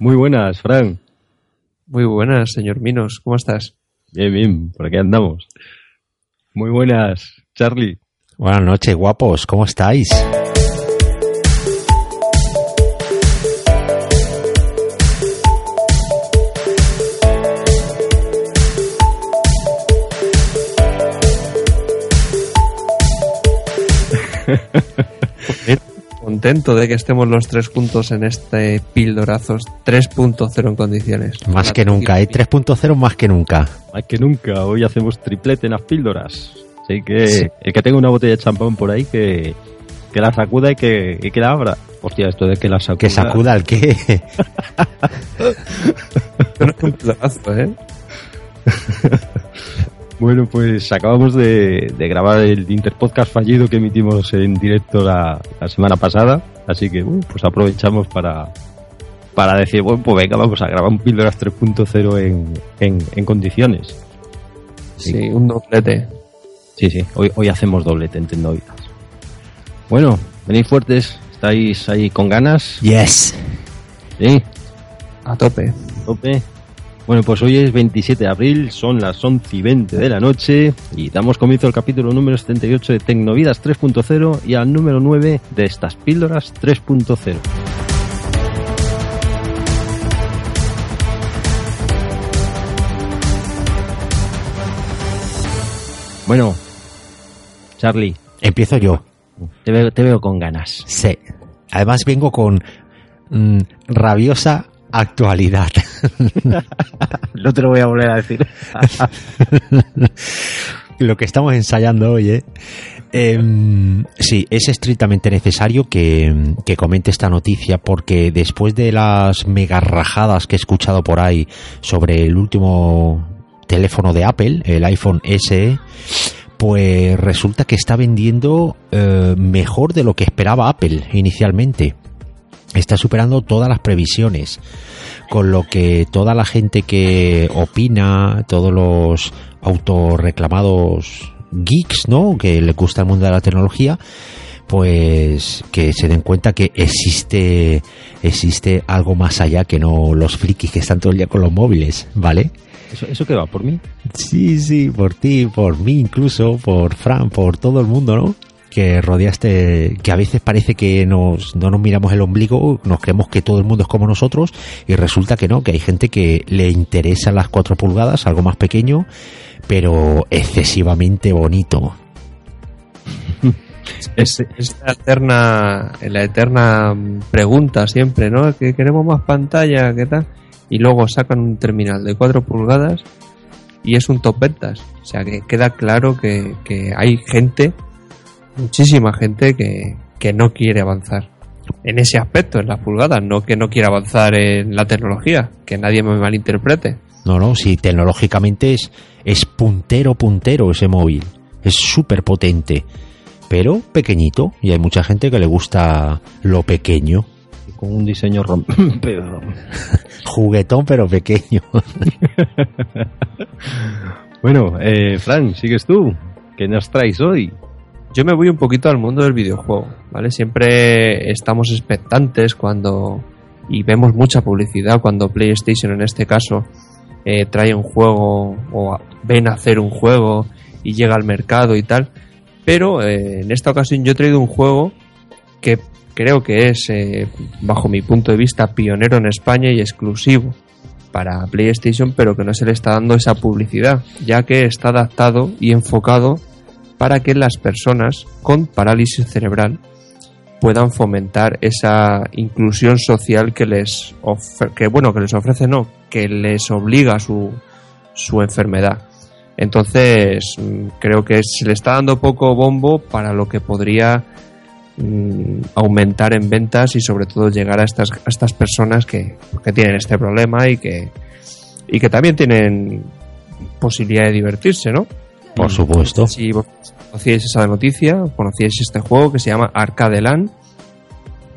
Muy buenas, Fran. Muy buenas, señor Minos. ¿Cómo estás? Bien, bien, por aquí andamos. Muy buenas, Charlie. Buenas noches, guapos. ¿Cómo estáis? Contento de que estemos los tres juntos en este Pildorazos 3.0 en condiciones. Más que nunca, ¿eh? 3.0 más que nunca. Más que nunca, hoy hacemos triplete en las píldoras. Así que el que tenga una botella de champán por ahí, que, que la sacuda y que, y que la abra. Hostia, esto de que la sacuda. Que sacuda el qué. un pildorazo, ¿eh? Bueno, pues acabamos de, de grabar el Interpodcast fallido que emitimos en directo la, la semana pasada. Así que, uh, pues aprovechamos para, para decir, bueno, pues venga, vamos a grabar un Píldoras 3.0 en, en, en condiciones. Sí, un doblete. Sí, sí, hoy, hoy hacemos doblete, entiendo. Bueno, venís fuertes, estáis ahí con ganas. Yes. Sí, A tope. tope. Bueno, pues hoy es 27 de abril, son las 11 y 20 de la noche y damos comienzo al capítulo número 78 de Tecnovidas 3.0 y al número 9 de estas píldoras 3.0. Bueno, Charlie, Empiezo yo. te veo, te veo con ganas. Sí. Además vengo con mm, rabiosa actualidad. No te lo voy a volver a decir. Lo que estamos ensayando hoy, ¿eh? Em, sí, es estrictamente necesario que, que comente esta noticia porque después de las mega rajadas que he escuchado por ahí sobre el último teléfono de Apple, el iPhone SE, pues resulta que está vendiendo eh, mejor de lo que esperaba Apple inicialmente. Está superando todas las previsiones, con lo que toda la gente que opina, todos los autorreclamados geeks, ¿no? Que le gusta el mundo de la tecnología, pues que se den cuenta que existe existe algo más allá que no los frikis que están todo el día con los móviles, ¿vale? ¿Eso, eso qué va? ¿Por mí? Sí, sí, por ti, por mí incluso, por Fran, por todo el mundo, ¿no? Que rodeaste, que a veces parece que nos, no nos miramos el ombligo, nos creemos que todo el mundo es como nosotros y resulta que no, que hay gente que le interesan las 4 pulgadas, algo más pequeño, pero excesivamente bonito. Es, es la eterna, la eterna pregunta siempre, ¿no? Que queremos más pantalla, ¿qué tal? Y luego sacan un terminal de 4 pulgadas y es un top ventas. O sea que queda claro que, que hay gente, muchísima gente que, que no quiere avanzar en ese aspecto, en las pulgadas, no que no quiere avanzar en la tecnología, que nadie me malinterprete. No, no, si tecnológicamente es, es puntero, puntero ese móvil. Es súper potente, pero pequeñito y hay mucha gente que le gusta lo pequeño. Y con un diseño rom... pero- Juguetón pero pequeño. Bueno, eh, Fran, sigues tú. ¿Qué nos traes hoy? Yo me voy un poquito al mundo del videojuego, ¿vale? Siempre estamos expectantes cuando y vemos mucha publicidad cuando PlayStation en este caso eh, trae un juego o ven a hacer un juego y llega al mercado y tal. Pero eh, en esta ocasión yo he traído un juego que creo que es, eh, bajo mi punto de vista, pionero en España y exclusivo para PlayStation, pero que no se le está dando esa publicidad, ya que está adaptado y enfocado para que las personas con parálisis cerebral puedan fomentar esa inclusión social que les que bueno que les ofrece no que les obliga su, su enfermedad. Entonces mm, creo que se le está dando poco bombo para lo que podría mm, aumentar en ventas y sobre todo llegar a estas, estas personas que, que tienen este problema y que y que también tienen posibilidad de divertirse no Por supuesto. si conocíais esa noticia, conocíais este juego que se llama Arcade Land.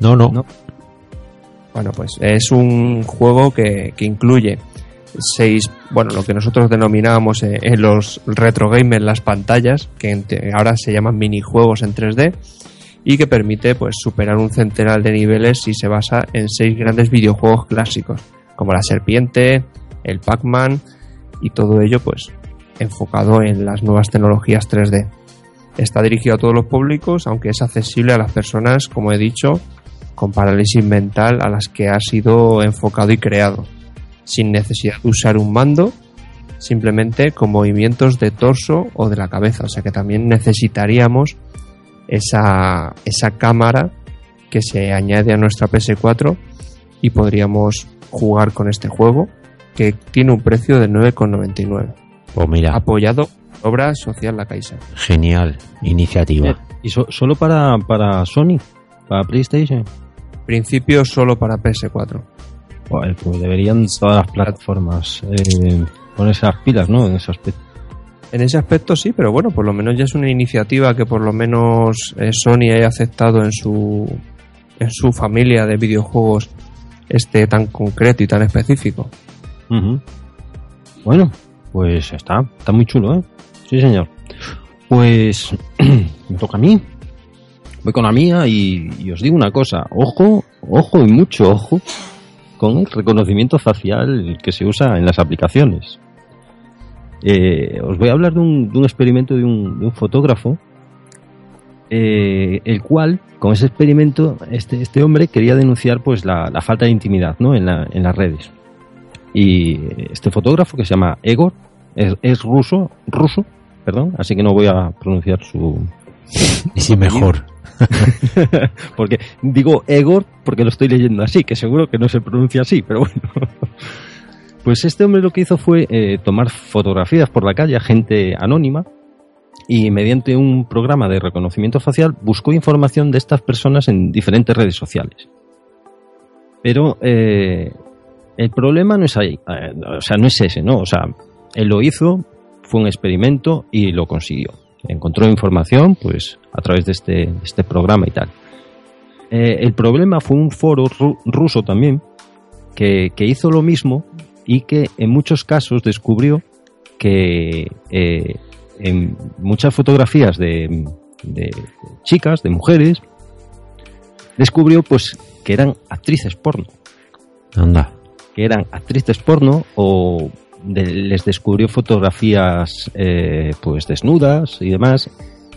No, no. No. Bueno, pues es un juego que, que incluye seis, bueno, lo que nosotros denominábamos eh, en los retro gamers las pantallas, que en ahora se llaman minijuegos en 3D, y que permite pues superar un centenar de niveles y se basa en seis grandes videojuegos clásicos como la serpiente, el Pac-Man y todo ello pues enfocado en las nuevas tecnologías 3D. Está dirigido a todos los públicos, aunque es accesible a las personas, como he dicho, con parálisis mental a las que ha sido enfocado y creado, sin necesidad de usar un mando, simplemente con movimientos de torso o de la cabeza. O sea que también necesitaríamos esa, esa cámara que se añade a nuestra PS4 y podríamos jugar con este juego que tiene un precio de 9,99. Pues mira, Apoyado por obra social La Caixa. genial iniciativa. Eh, ¿Y so- solo para, para Sony? ¿Para PlayStation? Principio solo para PS4. Joder, pues deberían todas las plataformas eh, ponerse las pilas, ¿no? En ese aspecto. En ese aspecto sí, pero bueno, por lo menos ya es una iniciativa que por lo menos eh, Sony haya aceptado en su en su familia de videojuegos este tan concreto y tan específico. Bueno, pues está, está muy chulo, ¿eh? Sí, señor. Pues me toca a mí. Voy con la mía y, y os digo una cosa. Ojo, ojo y mucho ojo con el reconocimiento facial que se usa en las aplicaciones. Eh, os voy a hablar de un, de un experimento de un, de un fotógrafo, eh, el cual, con ese experimento, este, este hombre quería denunciar pues la, la falta de intimidad ¿no? en, la- en las redes. Y este fotógrafo que se llama Egor es, es ruso, ruso, perdón, así que no voy a pronunciar su. Y mejor. porque digo Egor porque lo estoy leyendo así, que seguro que no se pronuncia así, pero bueno. Pues este hombre lo que hizo fue eh, tomar fotografías por la calle a gente anónima y mediante un programa de reconocimiento facial buscó información de estas personas en diferentes redes sociales. Pero eh, el problema no es ahí, eh, o sea, no es ese, ¿no? O sea, él lo hizo, fue un experimento y lo consiguió. Encontró información, pues, a través de este, este programa y tal. Eh, el problema fue un foro ru- ruso también, que, que hizo lo mismo y que en muchos casos descubrió que eh, en muchas fotografías de, de chicas, de mujeres, descubrió pues que eran actrices porno Anda. Que eran actrices porno o de- les descubrió fotografías eh, pues desnudas y demás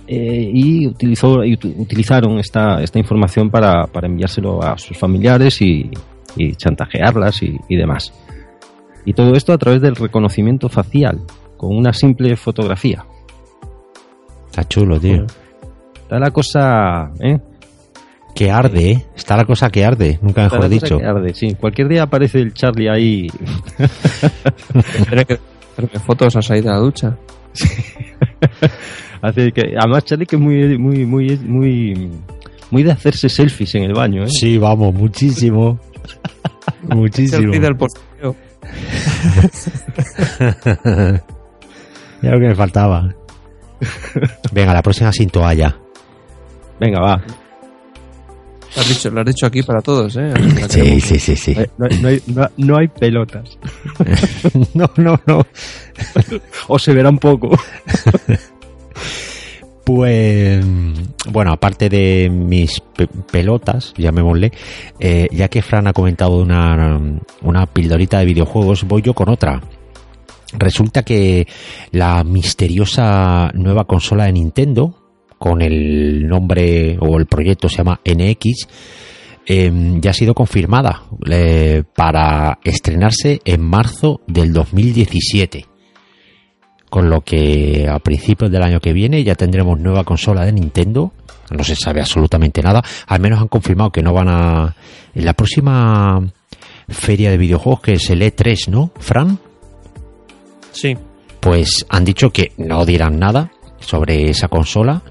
eh, y utilizó y utilizaron esta, esta información para, para enviárselo a sus familiares y, y chantajearlas y, y demás y todo esto a través del reconocimiento facial con una simple fotografía Está chulo, tío. está la cosa ¿eh? Que arde, ¿eh? Está la cosa que arde, nunca Está mejor la cosa dicho. que arde, sí. cualquier día aparece el Charlie ahí que fotos a salir de la ducha. Hace que, además, Charlie que es muy, muy, muy, muy, muy de hacerse selfies en el baño, ¿eh? Sí, vamos, muchísimo. muchísimo. Del postureo. ya lo que me faltaba. Venga, la próxima sin toalla. Venga, va. Lo has dicho, lo has dicho aquí para todos, ¿eh? Sí, sí, sí, sí. No hay, no hay- no- no hay pelotas. No, no, no. O se verá un poco. Pues, bueno, aparte de mis pe- pelotas, llamémosle, eh, ya que Fran ha comentado una, una pildorita de videojuegos, voy yo con otra. Resulta que la misteriosa nueva consola de Nintendo, con el nombre o el proyecto se llama NX, eh, ya ha sido confirmada eh, para estrenarse en marzo del 2017. Con lo que a principios del año que viene ya tendremos nueva consola de Nintendo. No se sabe absolutamente nada. Al menos han confirmado que no van a. En la próxima feria de videojuegos, que es el E3, ¿no, Fran? Sí. Pues han dicho que no dirán nada sobre esa consola.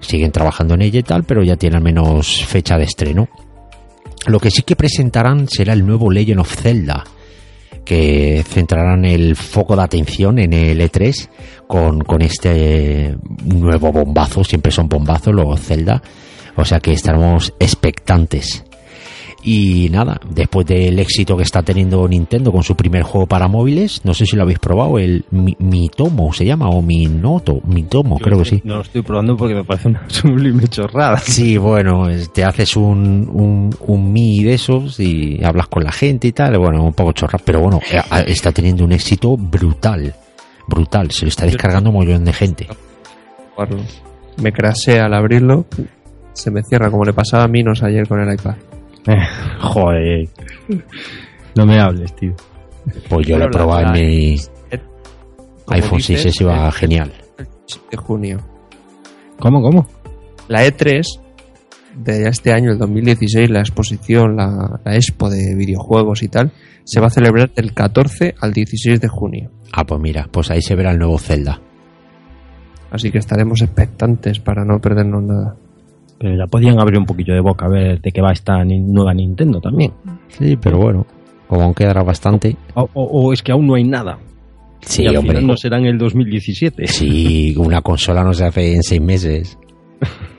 Siguen trabajando en ella y tal, pero ya tiene al menos fecha de estreno. Lo que sí que presentarán será el nuevo Legend of Zelda, que centrarán el foco de atención en el E3 con, con este nuevo bombazo. Siempre son bombazos los Zelda, o sea que estaremos expectantes. Y nada, después del éxito que está teniendo Nintendo con su primer juego para móviles, no sé si lo habéis probado, el Mi, Mitomo se llama, o Minoto, Mitomo, creo que sí. No lo estoy probando porque me parece una sublime chorrada. Sí, bueno, te haces un, un, un Mi de esos y hablas con la gente y tal, bueno, un poco chorrada, pero bueno, eh, está teniendo un éxito brutal, brutal, se lo está descargando un montón de gente. Me crasé al abrirlo, se me cierra como le pasaba a Minos ayer con el iPad. joder. No me hables, tío. Pues yo lo he probado en mi iPhone 6 iba genial. De junio. ¿Cómo, cómo? La E3 de este año, el 2016, la exposición, la, la, expo de videojuegos y tal, se va a celebrar del 14 al 16 de junio. Ah, pues mira, pues ahí se verá el nuevo Zelda. Así que estaremos expectantes para no perdernos nada. Pero ya podían abrir un poquillo de boca a ver de qué va esta nueva Nintendo también. Sí, pero bueno, como aún quedará bastante. O, es que aún no hay nada. Sí, y hombre. no será en el 2017. Sí, una consola no se hace en seis meses.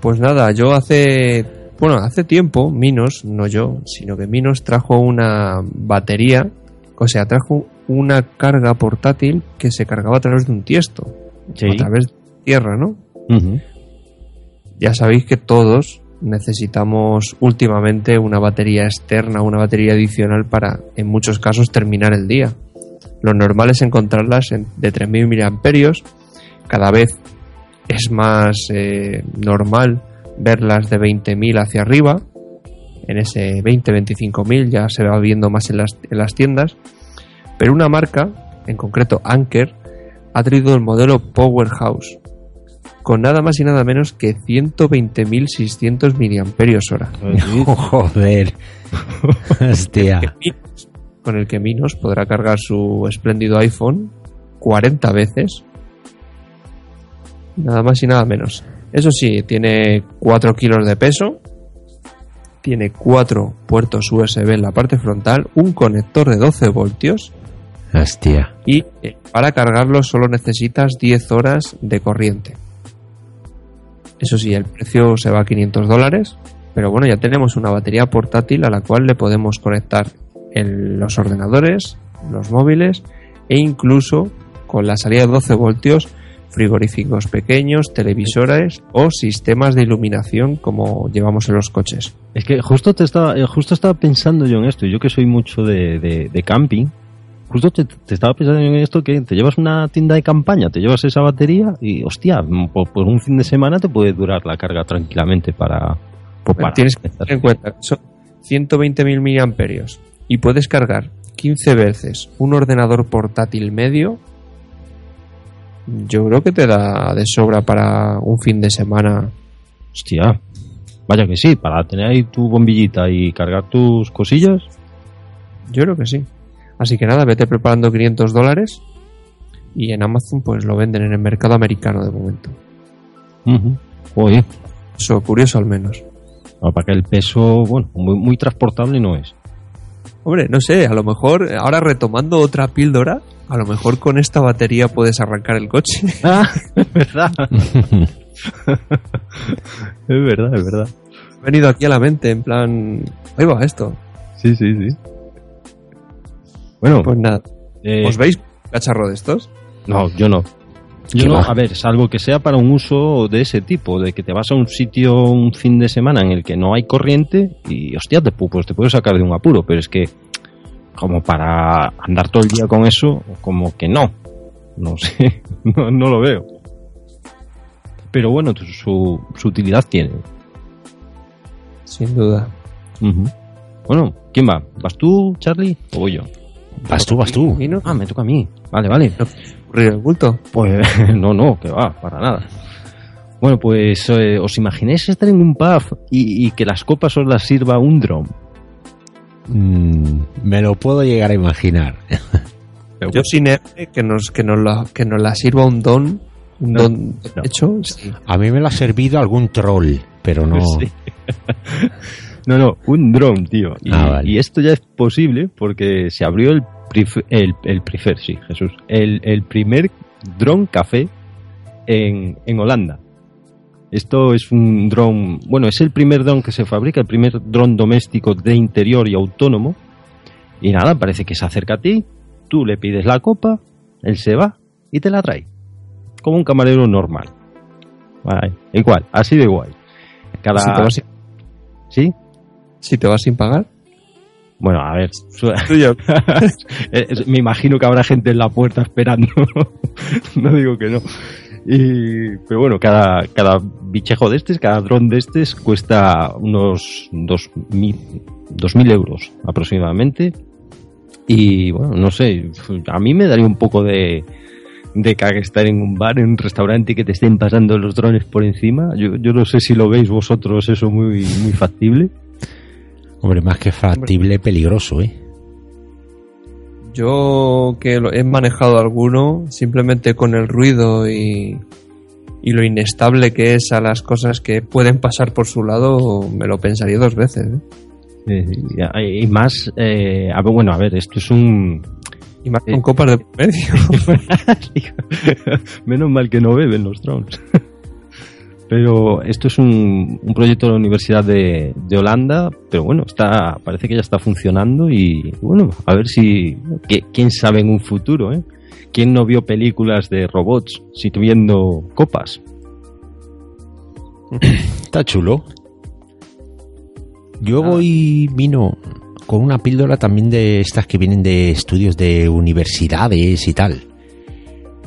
pues nada, yo hace. Bueno, hace tiempo, Minos, no yo, sino que Minos trajo una batería, o sea, trajo una carga portátil que se cargaba a través de un tiesto. A través de tierra, ¿no? Ya sabéis que todos necesitamos últimamente una batería externa, una batería adicional para, en muchos casos, terminar el día. Lo normal es encontrarlas de 3.000 miliamperios. Cada vez es más eh, normal verlas de 20.000 hacia arriba. En ese 20-25.000 ya se va viendo más en las, en las tiendas. Pero una marca, en concreto Anker, ha traído el modelo Powerhouse, con nada más y nada menos que 120.600 miliamperios hora. Joder. Hostia. Con el que Minos podrá cargar su espléndido iPhone 40 veces. Nada más y nada menos. Eso sí, tiene 4 kilos de peso. Tiene 4 puertos USB en la parte frontal. Un conector de 12 voltios. Hostia. Y eh, para cargarlo solo necesitas 10 horas de corriente. Eso sí, el precio se va a 500 dólares, pero bueno, ya tenemos una batería portátil a la cual le podemos conectar en los ordenadores, los móviles e incluso con la salida de 12 voltios frigoríficos pequeños, televisores o sistemas de iluminación como llevamos en los coches. Es que justo te estaba, eh, justo estaba pensando yo en esto, yo que soy mucho de, de camping, justo te, estaba pensando en esto que te llevas una tienda de campaña, te llevas esa batería y, hostia, por, un fin de semana te puede durar la carga tranquilamente para... Tienes que tener en cuenta, son 120.000 miliamperios y puedes cargar 15 veces un ordenador portátil medio. Yo creo que te da de sobra para un fin de semana. Hostia, vaya que sí, para tener ahí tu bombillita y cargar tus cosillas. Yo creo que sí. Así que nada, vete preparando 500 dólares y en Amazon pues lo venden en el mercado americano de momento. Oye. Eso, curioso al menos. para que el peso, bueno, muy, transportable no es. Hombre, no sé, a lo mejor, ahora retomando otra píldora, a lo mejor con esta batería puedes arrancar el coche. Ah, es verdad. es verdad, es verdad. He venido aquí a la mente, en plan, ahí va esto. Sí, sí, sí. Bueno, pues nada. Eh, ¿Os veis cacharro de estos? No, yo no. Yo no, a ver, salvo que sea para un uso de ese tipo, de que te vas a un sitio un fin de semana en el que no hay corriente y, hostia, te, pues te puedes sacar de un apuro, pero es que como para andar todo el día con eso, como que no. No sé, no, lo veo. Pero bueno, su, su utilidad tiene. Sin duda. Bueno, ¿quién va? ¿Vas tú, Charlie, o voy yo? Vas tú, vas tú. Ah, me toca a mí. Vale, vale. el bulto? Pues no, no, que va, para nada. Bueno, pues eh, os imagináis estar en un pub y, que las copas os las sirva un dron. Mm, me lo puedo llegar a imaginar. Yo sin que nos que nos la que nos la sirva un don, un don hecho. A mí me lo ha servido algún troll, pero no. No, no, un dron, tío. Ah, y, esto ya es posible porque se abrió el, el, el prefer, sí, Jesús, el, el primer dron café en, en Holanda. Esto es un dron, bueno, es el primer dron que se fabrica, el primer dron doméstico de interior y autónomo. Y nada, parece que se acerca a ti, tú le pides la copa, él se va y te la trae. Como un camarero normal. Vale, igual, así de guay. Cada... ¿Sí? Si te vas sin pagar. Bueno, a ver. Eh, me imagino que habrá gente en la puerta esperando. no digo que no. Y, pero bueno, cada, cada bichejo de estos, cada dron de estos cuesta unos 2.000 2.000 euros aproximadamente. Y bueno, no sé, a mí me daría un poco de, de caga estar en un bar, en un restaurante y que te estén pasando los drones por encima. Yo, yo no sé si lo veis vosotros eso muy, muy factible. Hombre, más que factible, peligroso, ¿eh? Yo que he manejado alguno, simplemente con el ruido y, y lo inestable que es a las cosas que pueden pasar por su lado, me lo pensaría dos veces. ¿eh? Eh, y más, eh, a ver, bueno, a ver, esto es un, Y más con copas de medio. Menos mal que no beben los drones. Pero esto es un, un proyecto de la Universidad de, de Holanda, pero bueno, está parece que ya está funcionando y bueno, a ver si que- quién sabe en un futuro, ¿eh? ¿Quién no vio películas de robots sirviendo copas? Está chulo. Yo voy, vino con una píldora también de estas que vienen de estudios de universidades y tal.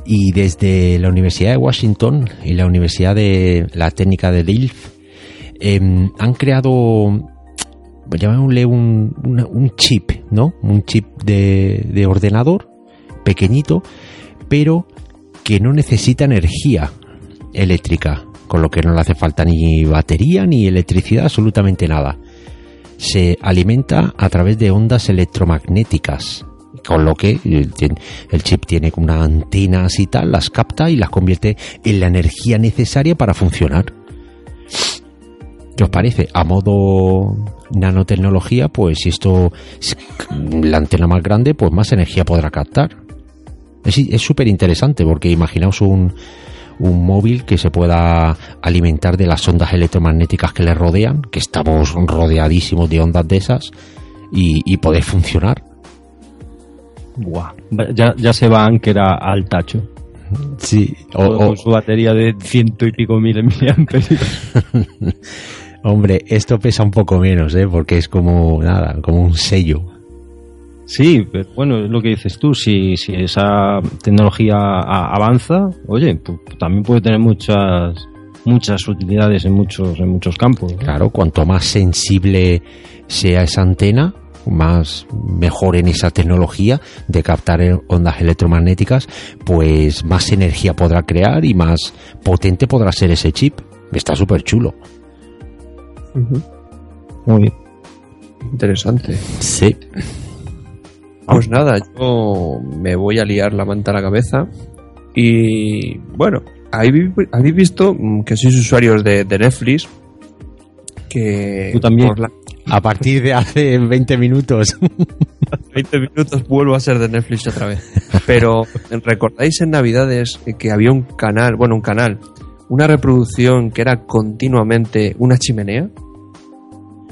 Y desde la Universidad de Washington y la Universidad de la Técnica de Delft em, han creado, llamémosle un, un chip, ¿no? Un chip de, de ordenador pequeñito, pero que no necesita energía eléctrica, con lo que no le hace falta ni batería ni electricidad, absolutamente nada. Se alimenta a través de ondas electromagnéticas, con lo que el, tien- el chip tiene unas antenas y tal, las capta y las convierte en la energía necesaria para funcionar. ¿Qué os parece? A modo nanotecnología, pues si esto es la antena más grande, pues más energía podrá captar. Es súper interesante porque imaginaos un, un móvil que se pueda alimentar de las ondas electromagnéticas que le rodean, que estamos rodeadísimos de ondas de esas, y, y poder funcionar. Buah, ya, ya se va Anker a- al tacho. Sí, o, con su batería de ciento y pico mil miliamperios. hombre, esto pesa un poco menos, ¿eh? porque es como nada, como un sello. Sí, pero bueno, es lo que dices tú. Si, si esa tecnología a- avanza, oye, pues, también puede tener muchas muchas utilidades en muchos en muchos campos. Claro, cuanto más sensible sea esa antena, más mejor en esa tecnología de captar ondas electromagnéticas, pues más energía podrá crear y más potente podrá ser ese chip. Está súper chulo. Muy bien. Interesante. Sí. Pues nada, yo me voy a liar la manta a la cabeza. Y bueno, habéis habéis visto mm, que sois usuarios de, de Netflix. Que Tú también. por la- A partir de hace 20 minutos. 20 minutos vuelvo a ser de Netflix otra vez. Pero recordáis en Navidades que había un canal, bueno, un canal, una reproducción que era continuamente una chimenea.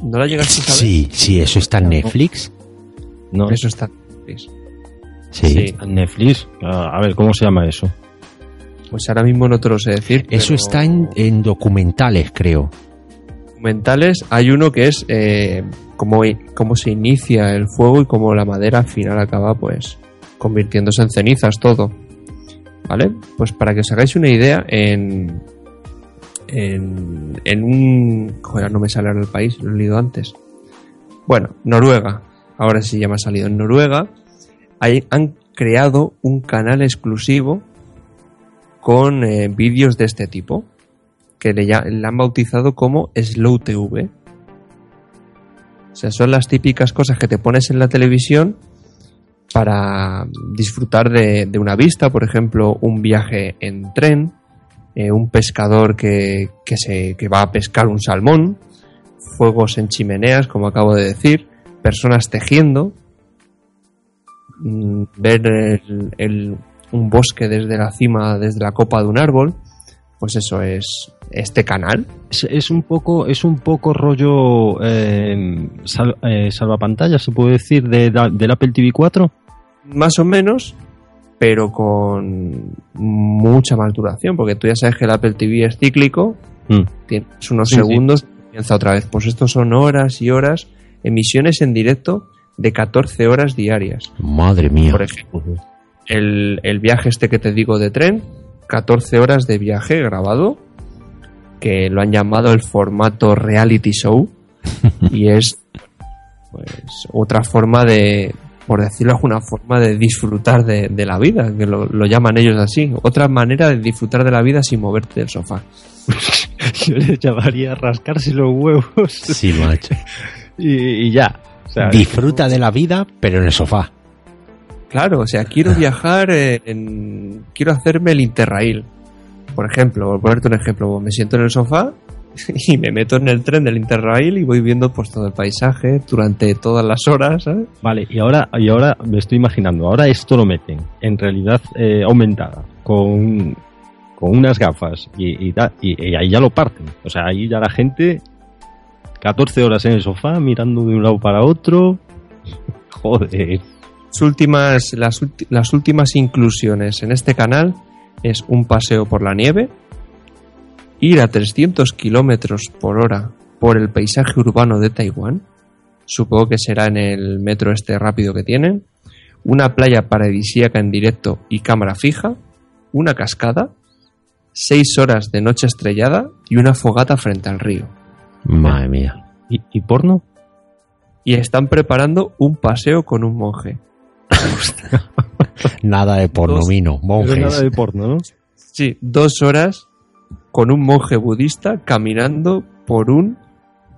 ¿No la llegaste a saber? Sí, sí, eso está en Netflix. ¿No? Eso está en Netflix. Sí. Sí. En Netflix. Ah, A ver, ¿cómo se llama eso? Pues ahora mismo no te lo sé decir. Eso pero está en, en documentales, creo. Documentales. Hay uno que es eh, cómo, se inicia el fuego y cómo la madera al final acaba pues convirtiéndose en cenizas todo. ¿Vale? Pues para que os hagáis una idea, en, en, en un... Joder, no me sale ahora el país, lo he leído antes. Bueno, Noruega. Ahora sí ya me ha salido. En Noruega han creado un canal exclusivo con eh, vídeos de este tipo que le, le han bautizado como Slow TV. O sea, son las típicas cosas que te pones en la televisión para disfrutar de, una vista, por ejemplo, un viaje en tren, eh, un pescador que, que, se, que va a pescar un salmón, fuegos en chimeneas, como acabo de decir, personas tejiendo, mm, ver el- un bosque desde la cima, desde la copa de un árbol, pues eso es este canal. Es, es un poco, es un poco rollo eh, sal- eh, salvapantallas, se puede decir, de, da- del Apple TV 4. más o menos, pero con mucha más duración, porque tú ya sabes que el Apple TV es cíclico, Mm. tienes unos Sí, sí. segundos y comienza otra vez. Pues estos son horas y horas, emisiones en directo de 14 horas diarias. Madre mía. Por ejemplo, el, el viaje este que te digo de tren, 14 horas de viaje grabado, que lo han llamado el formato reality show, y es pues otra forma de, por decirlo de alguna forma, de disfrutar de, de la vida, que lo, lo llaman ellos así. Otra manera de disfrutar de la vida sin moverte del sofá. Yo le llamaría rascarse los huevos Sí, macho. y, y ya. O sea, Disfruta de la vida, pero en el sofá. Claro, o sea, quiero viajar eh, en... Quiero hacerme el Interrail. Por ejemplo, por ponerte un ejemplo, me siento en el sofá y me meto en el tren del Interrail y voy viendo pues todo el paisaje durante todas las horas. Vale, y ahora, y ahora me estoy imaginando, ahora esto lo meten en realidad eh, aumentada, con, con unas gafas, y, y, da- y- y ahí ya lo parten. O sea, ahí ya la gente, 14 horas en el sofá, mirando de un lado para otro. Joder. Las últimas, las, las últimas inclusiones en este canal es un paseo por la nieve, ir a 300 kilómetros por hora por el paisaje urbano de Taiwán, supongo que será en el metro este rápido que tienen, una playa paradisíaca en directo y cámara fija, una cascada, seis horas de noche estrellada y una fogata frente al río. Madre mía. ¿Y, y porno? Y están preparando un paseo con un monje. Nada de pornomino, Pero nada monjes. de porno, ¿no? Sí, dos horas con un monje budista caminando por un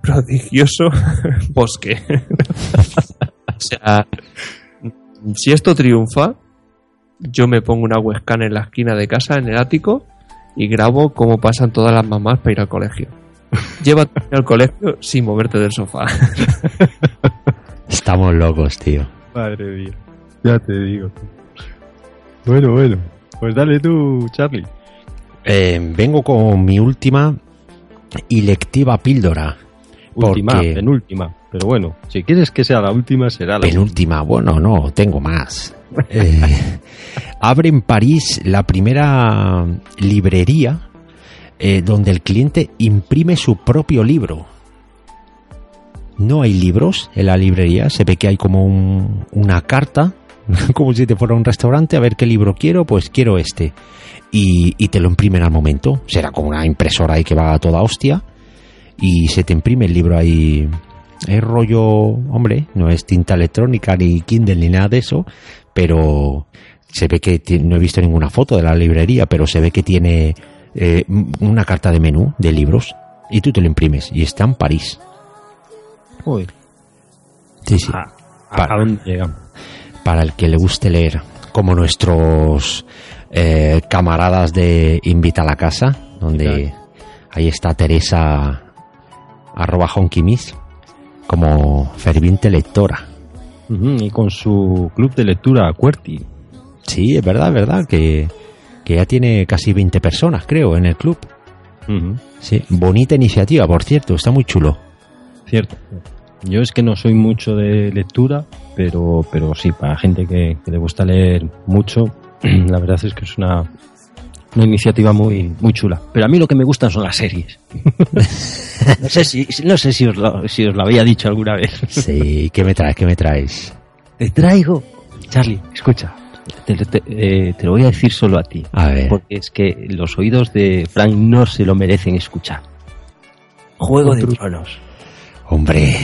prodigioso bosque. o sea, si esto triunfa, yo me pongo una webcam en la esquina de casa, en el ático, y grabo cómo pasan todas las mamás para ir al colegio. Llévate al colegio sin moverte del sofá. Estamos locos, tío. Madre mía. Ya te digo. Bueno, bueno. Pues dale tú, Charlie. Eh, vengo con mi última y lectiva píldora. Última, Porque- penúltima. Pero bueno, si quieres que sea la última, será la Penúltima, bueno, no, tengo más. Eh, abre en París la primera librería eh, donde el cliente imprime su propio libro. No hay libros en la librería, se ve que hay como un- una carta, como si te fuera a un restaurante, a ver qué libro quiero, pues quiero este. Y, y te lo imprimen al momento, será como una impresora ahí que va a toda hostia, y se te imprime el libro ahí es rollo, hombre, no es tinta electrónica ni Kindle ni nada de eso, pero se ve que no he visto ninguna foto de la librería, pero se ve que tiene eh, una carta de menú de libros y tú te lo imprimes y está en París. Joder. Sí, sí. ¿A, a dónde llegamos? Para el que le guste leer, como nuestros eh, camaradas de Invita a la Casa, donde ahí está Teresa arroba honkimis como ferviente lectora. Y con su club de lectura, QWERTY. Sí, es verdad, es verdad, que, que ya tiene casi 20 personas, creo, en el club. Sí, bonita iniciativa, por cierto, está muy chulo. Cierto. Yo es que no soy mucho de lectura, pero, pero sí, para gente que, que le gusta leer mucho, la verdad es que es una, una iniciativa muy, muy chula. Pero a mí lo que me gustan son las series. no sé si, no sé si os, lo, si os lo había dicho alguna vez. Sí, ¿qué me traes? ¿Qué me traes? Te traigo. Charlie, escucha. Te, te- eh, te lo voy a decir solo a ti. A ver. Porque es que los oídos de Frank no se lo merecen escuchar. Juego de Tronos. Hombre,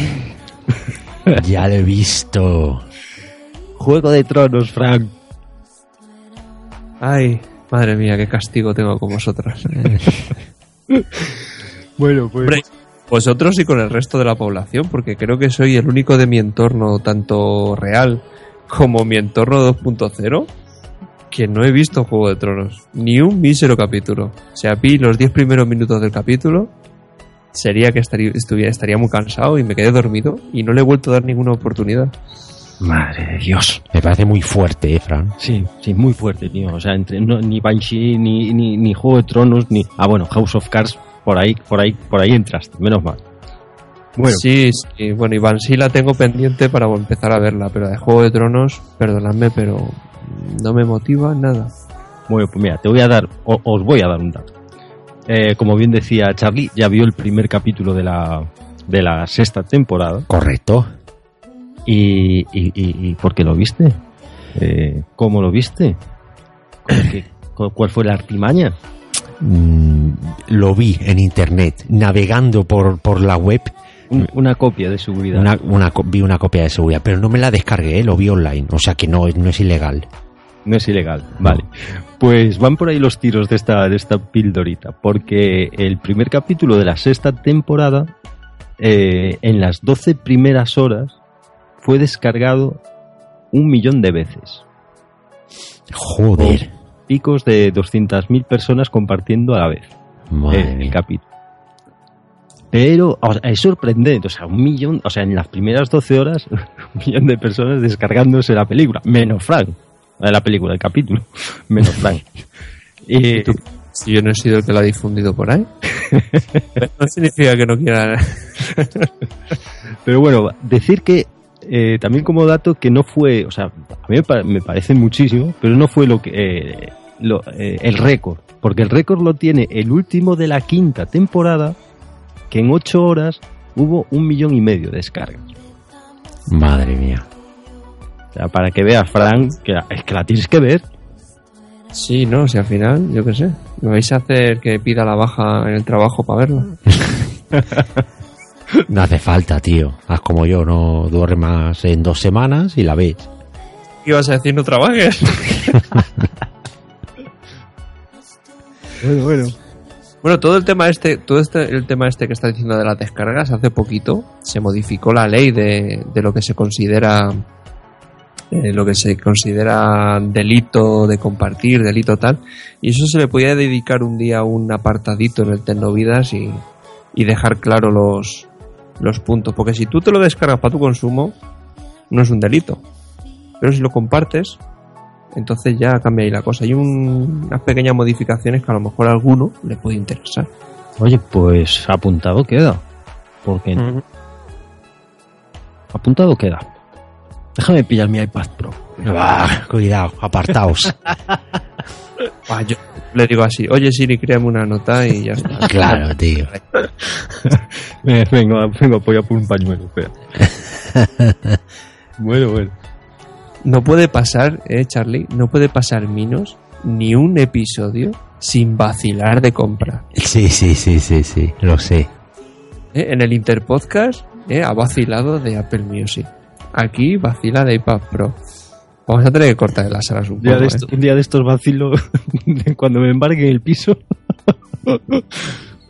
ya lo he visto. Juego de Tronos, Frank. Ay, madre mía, qué castigo tengo con vosotros. Bueno, pues. Hombre, vosotros y con el resto de la población, porque creo que soy el único de mi entorno, tanto real como mi entorno 2.0, que no he visto Juego de Tronos. Ni un mísero capítulo. O sea, vi los 10 primeros minutos del capítulo, sería que estaría, estuviera, estaría muy cansado y me quedé dormido y no le he vuelto a dar ninguna oportunidad. Madre de Dios. Me parece muy fuerte, ¿eh, Fran? Sí, sí, muy fuerte, tío. O sea, entre no- ni Banshee, ni, ni, ni Juego de Tronos, ni. Ah, bueno, House of Cards, por ahí, por ahí, por ahí entraste, menos mal. Bueno. Sí, sí, bueno, Iván sí la tengo pendiente para empezar a verla, pero de Juego de Tronos, perdonadme, pero no me motiva nada. Bueno, pues mira, te voy a dar, os voy a dar un dato. Eh, como bien decía Charlie, ya vio el primer capítulo de la, de la sexta temporada. Correcto. ¿Y, y, por qué lo viste? Eh, ¿Cómo lo viste? ¿Cuál fue la artimaña? Mm, lo vi en internet, navegando por, por la web. una copia de seguridad. Una, vi una copia de seguridad, pero no me la descargué, lo vi online, o sea que no, no es ilegal. No es ilegal, vale. Pues van por ahí los tiros de esta, de esta pildorita, porque el primer capítulo de la sexta temporada, eh, en las 12 primeras horas, fue descargado un millón de veces. Joder picos de 200.000 personas compartiendo a la vez el capítulo. Pero es sorprendente, o sea, un millón, o sea, en las primeras 12 horas, un millón de personas descargándose la película, menos Frank, de la película, el capítulo, menos Frank. y, si yo no he sido el que la ha difundido por ahí, no significa que no quiera. Pero bueno, decir que eh, también como dato que no fue, o sea, a mí me, parece muchísimo, pero no fue lo que eh, eh, el récord, porque el récord lo tiene el último de la quinta temporada, que en ocho horas hubo un millón y medio de descargas. Madre mía. O sea, para que veas, Frank, que es que la tienes que ver. Sí, no, si al final, yo qué sé, me vais a hacer que pida la baja en el trabajo para verla. No hace falta, tío. Haz como yo, no duermas en dos semanas y la ves. ¿Qué ibas a decir? ¿No trabajes? bueno, bueno. Bueno, todo el tema este, todo este, el tema este que está diciendo de las descargas, hace poquito se modificó la ley de, lo que se considera eh, lo que se considera delito de compartir, delito tal, y eso se le podía dedicar un día un apartadito en el Tecnovidas y, y dejar claro los, los puntos. Porque si tú te lo descargas para tu consumo, no es un delito. Pero si lo compartes, entonces ya cambia ahí la cosa. Hay unas pequeñas modificaciones que a lo mejor a alguno le puede interesar. Oye, pues apuntado queda. Porque. Apuntado queda. Déjame pillar mi iPad Pro. cuidado, apartaos. yo le digo así, oye Siri, créame una nota y ya está. Claro, tío. vengo, vengo a apoyar por un pañuelo, bueno, bueno. No puede pasar, eh, Charlie, no puede pasar Minos ni un episodio sin vacilar de compra. Sí, sí, sí, sí, sí, lo sé. Eh, en el Interpodcast eh, ha vacilado de Apple Music. Aquí vacila de iPad Pro. Vamos a tener que cortar las alas un, día de ¿eh? Un día de estos vacilo cuando me embarque en el piso.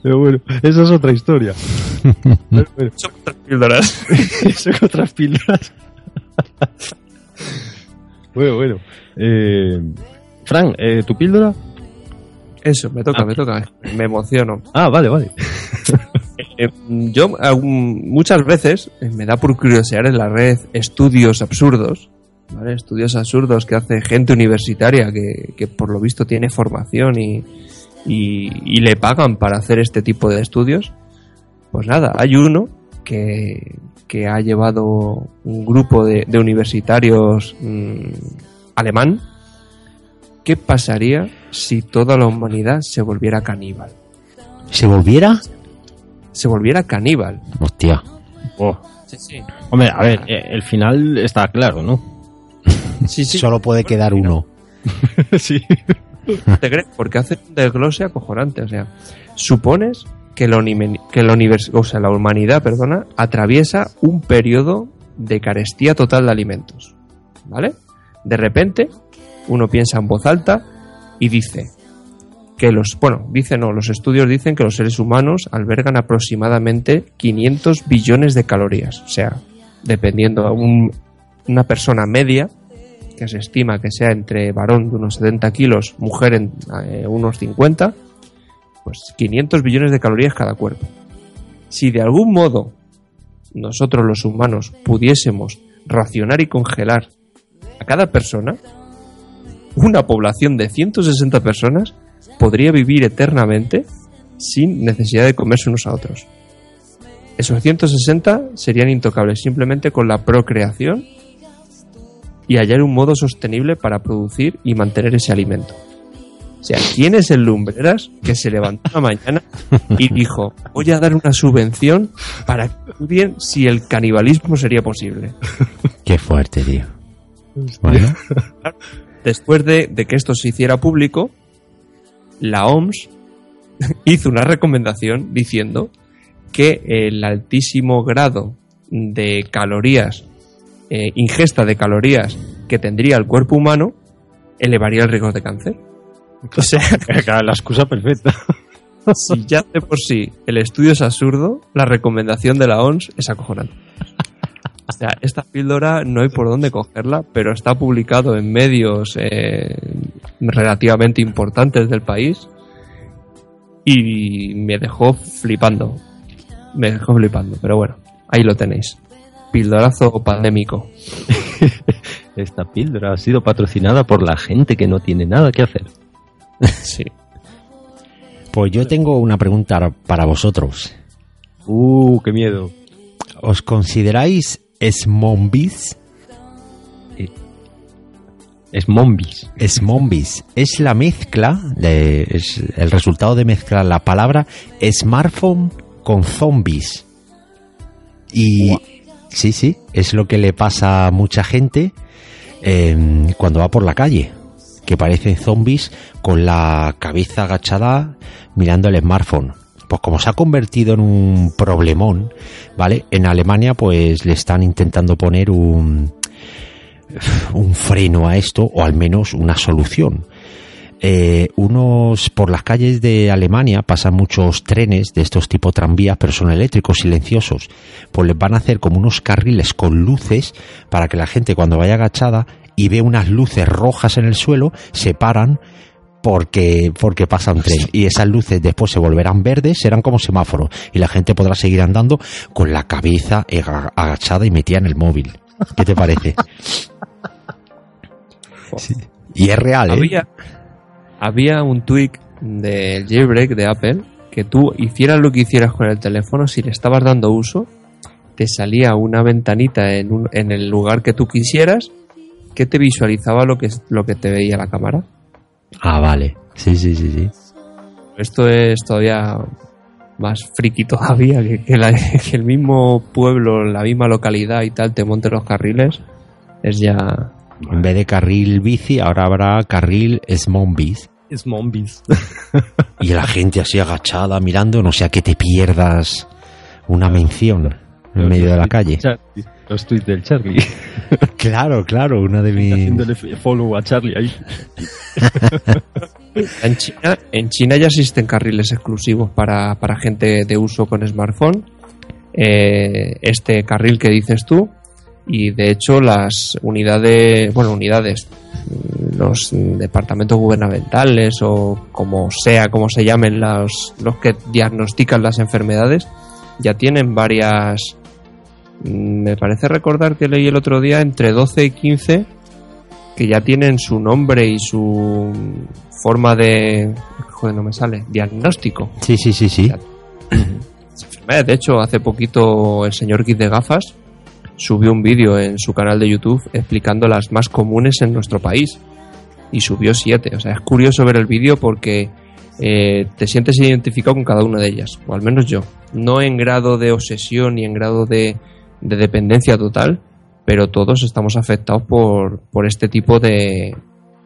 Pero bueno, esa es otra historia. Son otras píldoras. Son otras píldoras. bueno, bueno. Eh, Fran, eh, ¿tu píldora? Eso, me toca, ah. me toca. Me emociono. Ah, vale, vale. Eh, yo muchas veces me da por curiosear en la red estudios absurdos Estudios absurdos que hace gente universitaria que, por lo visto tiene formación y, y, le pagan para hacer este tipo de estudios. Pues nada, hay uno que, ha llevado un grupo de, universitarios mm, alemán. ¿Qué pasaría si toda la humanidad se volviera caníbal? ¿Se volviera? Se volviera caníbal. Hostia. Oh. Hombre, a ver, eh, el final está claro, ¿no? Sí, sí. Solo puede quedar uno. sí. ¿Te crees? Porque hace un desglose acojonante. O sea, supones que, la, que la, o sea, la humanidad perdona, atraviesa un periodo de carestía total de alimentos. ¿Vale? De repente, uno piensa en voz alta y dice que los, bueno, dice no, los estudios dicen que los seres humanos albergan aproximadamente 500 billones de calorías. O sea, dependiendo de un, una persona media, que se estima que sea entre varón de unos 70 kilos, mujer en eh, unos 50, pues 500 billones de calorías cada cuerpo. Si de algún modo nosotros los humanos pudiésemos racionar y congelar a cada persona, una población de 160 personas podría vivir eternamente sin necesidad de comerse unos a otros. Esos 160 serían intocables simplemente con la procreación y hallar un modo sostenible para producir y mantener ese alimento. O sea, ¿quién es el Lumbreras que se levantó una mañana y dijo, voy a dar una subvención para que estudien si el canibalismo sería posible? Qué fuerte, tío. Bueno, Después de, de que esto se hiciera público, la OMS hizo una recomendación diciendo que el altísimo grado de calorías, eh, ingesta de calorías que tendría el cuerpo humano, elevaría el riesgo de cáncer. O sea, la excusa perfecta. si ya de por sí el estudio es absurdo, la recomendación de la OMS es acojonante. O sea, esta píldora no hay por dónde cogerla, pero está publicado en medios eh, relativamente importantes del país y me dejó flipando. Me dejó flipando, pero bueno, ahí lo tenéis. Pildorazo pandémico. Esta píldora ha sido patrocinada por la gente que no tiene nada que hacer. Sí. pues yo tengo una pregunta para vosotros. Uh, qué miedo. ¿Os consideráis zombies? Es Mombis. Smombis es la mezcla, de- es el resultado de mezclar la palabra smartphone con zombies. Y sí, sí, es lo que le pasa a mucha gente eh, cuando va por la calle, que parecen zombies con la cabeza agachada mirando el smartphone. Pues como se ha convertido en un problemón, ¿vale? En Alemania pues le están intentando poner un, un freno a esto o al menos una solución. Eh, unos por las calles de Alemania pasan muchos trenes de estos tipo tranvías, pero son eléctricos, silenciosos. Pues les van a hacer como unos carriles con luces para que la gente cuando vaya agachada y ve unas luces rojas en el suelo se paran porque porque pasa un tren y esas luces después se volverán verdes, serán como semáforos y la gente podrá seguir andando con la cabeza aga- agachada y metida en el móvil. ¿Qué te parece? Sí. Y es real, ¿eh? Había, había un tweak del jailbreak de Apple que tú hicieras lo que hicieras con el teléfono, si le estabas dando uso, te salía una ventanita en, un- en el lugar que tú quisieras que te visualizaba lo que, lo que te veía la cámara. Ah, vale. Sí, sí, sí, sí. Esto es todavía más friki todavía que, que la- que el mismo pueblo, la misma localidad y tal te monte los carriles. Es ya. En vez de carril bici, ahora habrá carril zombies. Es Mombis. Y la gente así agachada mirando, no sea que te pierdas una mención en medio de la calle. Charlie. Los tweets del Charlie. Claro, claro, una de mis... Haciéndole follow a Charlie ahí. En China, en China ya existen carriles exclusivos para, para gente de uso con smartphone. Eh, este carril que dices tú. Y de hecho, las unidades, bueno, unidades, los departamentos gubernamentales o como sea, como se llamen los, los que diagnostican las enfermedades, ya tienen varias. mm, Me parece recordar que leí el otro día entre 12 y 15 que ya tienen su nombre y su forma de. Joder, no me sale. Diagnóstico. Sí, sí, sí, sí. De hecho, hace poquito el señor Kid de Gafas subió un vídeo en su canal de YouTube explicando las más comunes en nuestro país. Y subió siete. O sea, es curioso ver el vídeo porque eh, te sientes identificado con cada una de ellas. O al menos yo. No en grado de obsesión ni en grado de, de dependencia total. Pero todos estamos afectados por, por este tipo de,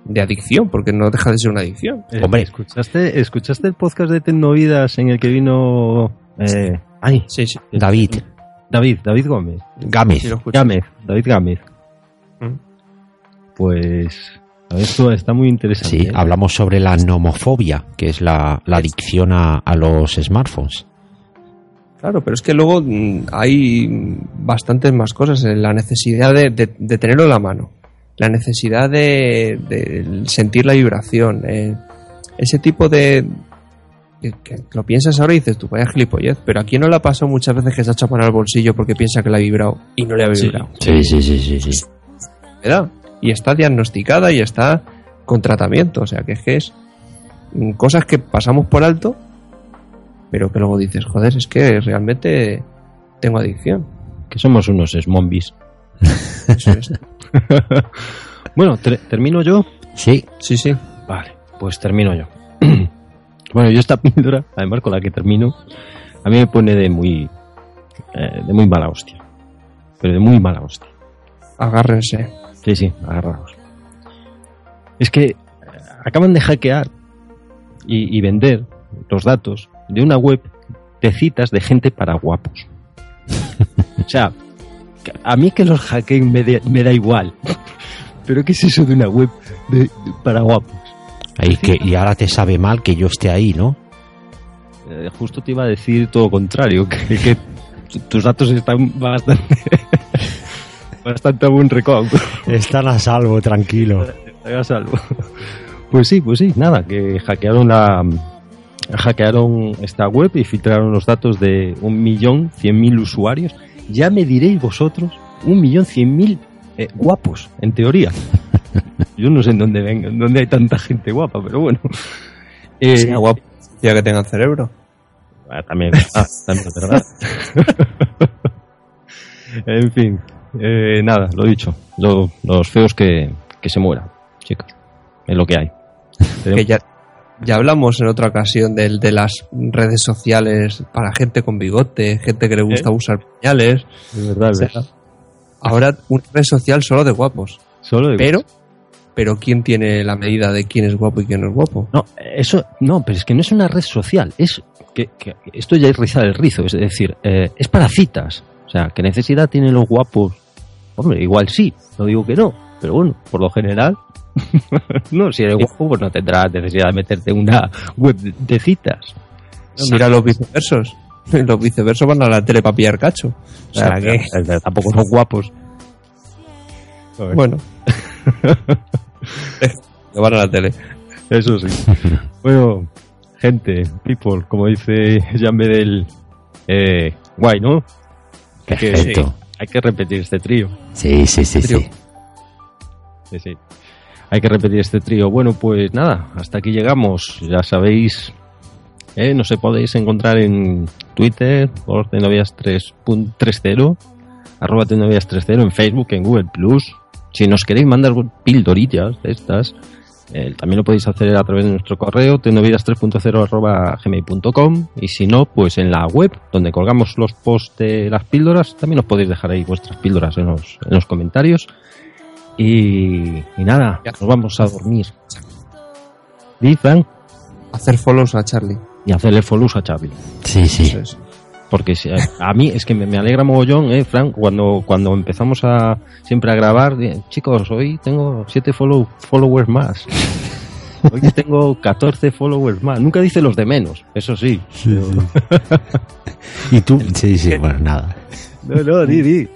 de adicción. Porque no deja de ser una adicción. Eh, Hombre. ¿escuchaste, ¿escuchaste el podcast de Tecnovidas en el que vino... Eh, ay, Sí, sí. David, David, David Gómez. Gámez. Sí. Gámez, David Gámez. Mm. Pues... Esto está muy interesante. Sí, ¿eh? hablamos sobre la nomofobia, que es la, la adicción a, a los smartphones. Claro, pero es que luego mm, hay bastantes más cosas. eh, La necesidad de, de- de tenerlo en la mano. La necesidad de, de sentir la vibración. eh, ese tipo de... Que, que lo piensas ahora y dices, tú vaya gilipollez. Pero aquí no le ha pasado muchas veces que se ha echado mano al bolsillo porque piensa que le ha vibrado y no le ha vibrado. Sí, sí, sí, sí, sí. ¿verdad? Y está diagnosticada y está con tratamiento. O sea, que es que es mm, cosas que pasamos por alto pero que luego dices, joder, es que realmente tengo adicción. Que somos unos smombis. Eso es. bueno, ter- ¿termino yo? Sí, Sí, sí. Vale, pues termino yo. bueno, yo esta píldora, además con la que termino, a mí me pone de muy, eh, de muy mala hostia. Pero de muy mala hostia. Agárrense. Sí, sí, agarrados. Es que eh, acaban de hackear y, y vender los datos de una web de citas de gente para guapos. o sea, a mí que los hackeen me, de- me da igual. Pero ¿qué es eso de una web de- de- para guapos? ahí que, y ahora te sabe mal que yo esté ahí, ¿no? Eh, justo te iba a decir todo contrario, que, que tu- tus datos están bastante, bastante a buen recaudo. Están a salvo, tranquilo. Están a salvo. Pues sí, pues sí, nada, que hackearon la hackearon esta web y filtraron los datos de un millón cien mil usuarios. Ya me diréis vosotros, un millón cien mil eh, guapos, en teoría. Yo no sé en dónde ven, en dónde hay tanta gente guapa, pero bueno. Eh, Sea guapo. Ya que tengan cerebro. Ah, también, ah, también es verdad. en fin, eh, nada, lo dicho. Lo- los feos que, que se mueran, chicos. Es lo que hay. Que ya, ya hablamos en otra ocasión del de las redes sociales para gente con bigote, gente que le gusta usar pañales. Es verdad, O sea. Ahora una red social solo de guapos. Solo de- Pero, pero ¿quién tiene la medida de quién es guapo y quién no es guapo? No, eso, no, pero es que no es una red social. Es que, que esto ya es rizar el rizo. Es decir, eh, es para citas. O sea, ¿qué necesidad tienen los guapos? Hombre, igual sí, no digo que no. Pero bueno, por lo general, no, si eres guapo, pues no tendrás necesidad de meterte en una web de, citas. Mira los viceversos. Los viceversos van a la tele para pillar cacho. O sea que, tampoco son guapos. bueno. que van a la tele. Eso sí. bueno, gente, people, como dice Jean Bedel, eh, guay, ¿no? Hay que- Perfecto. Hay que repetir este trío. Sí, sí, sí, sí. Hay que repetir este trío. Bueno, pues nada, hasta aquí llegamos. Ya sabéis, eh, nos podéis encontrar en Twitter por Tenovias 3.30, arroba Tenovias 30, en Facebook, en Google Plus. Si nos queréis mandar pildorillas de estas, eh, también lo podéis hacer a través de nuestro correo, tenovidas3.0 arroba gmail.com y si no, pues en la web donde colgamos los posts de las píldoras, también os podéis dejar ahí vuestras píldoras en los, en los comentarios. Y, y nada, Ya. nos vamos a dormir. Di, Hacer follows a Charlie. y hacerle follows a Charlie. Sí, sí. Porque si- a mí es que me, me alegra mogollón, eh, Frank, cuando, cuando empezamos a siempre a grabar, chicos, hoy tengo 7 follow, followers más. Hoy tengo 14 followers más. Nunca dice los de menos, eso sí. Y tú, sí, sí, bueno, nada. No, no, di, di.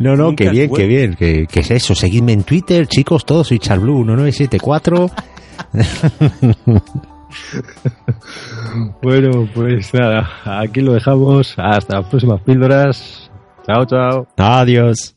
No, no, que bien, que bien, que, que es eso. Seguidme en Twitter, chicos, todos, soy Charblue 1974. Bueno, pues nada, aquí lo dejamos. Hasta las próximas píldoras. Chao, chao. Adiós.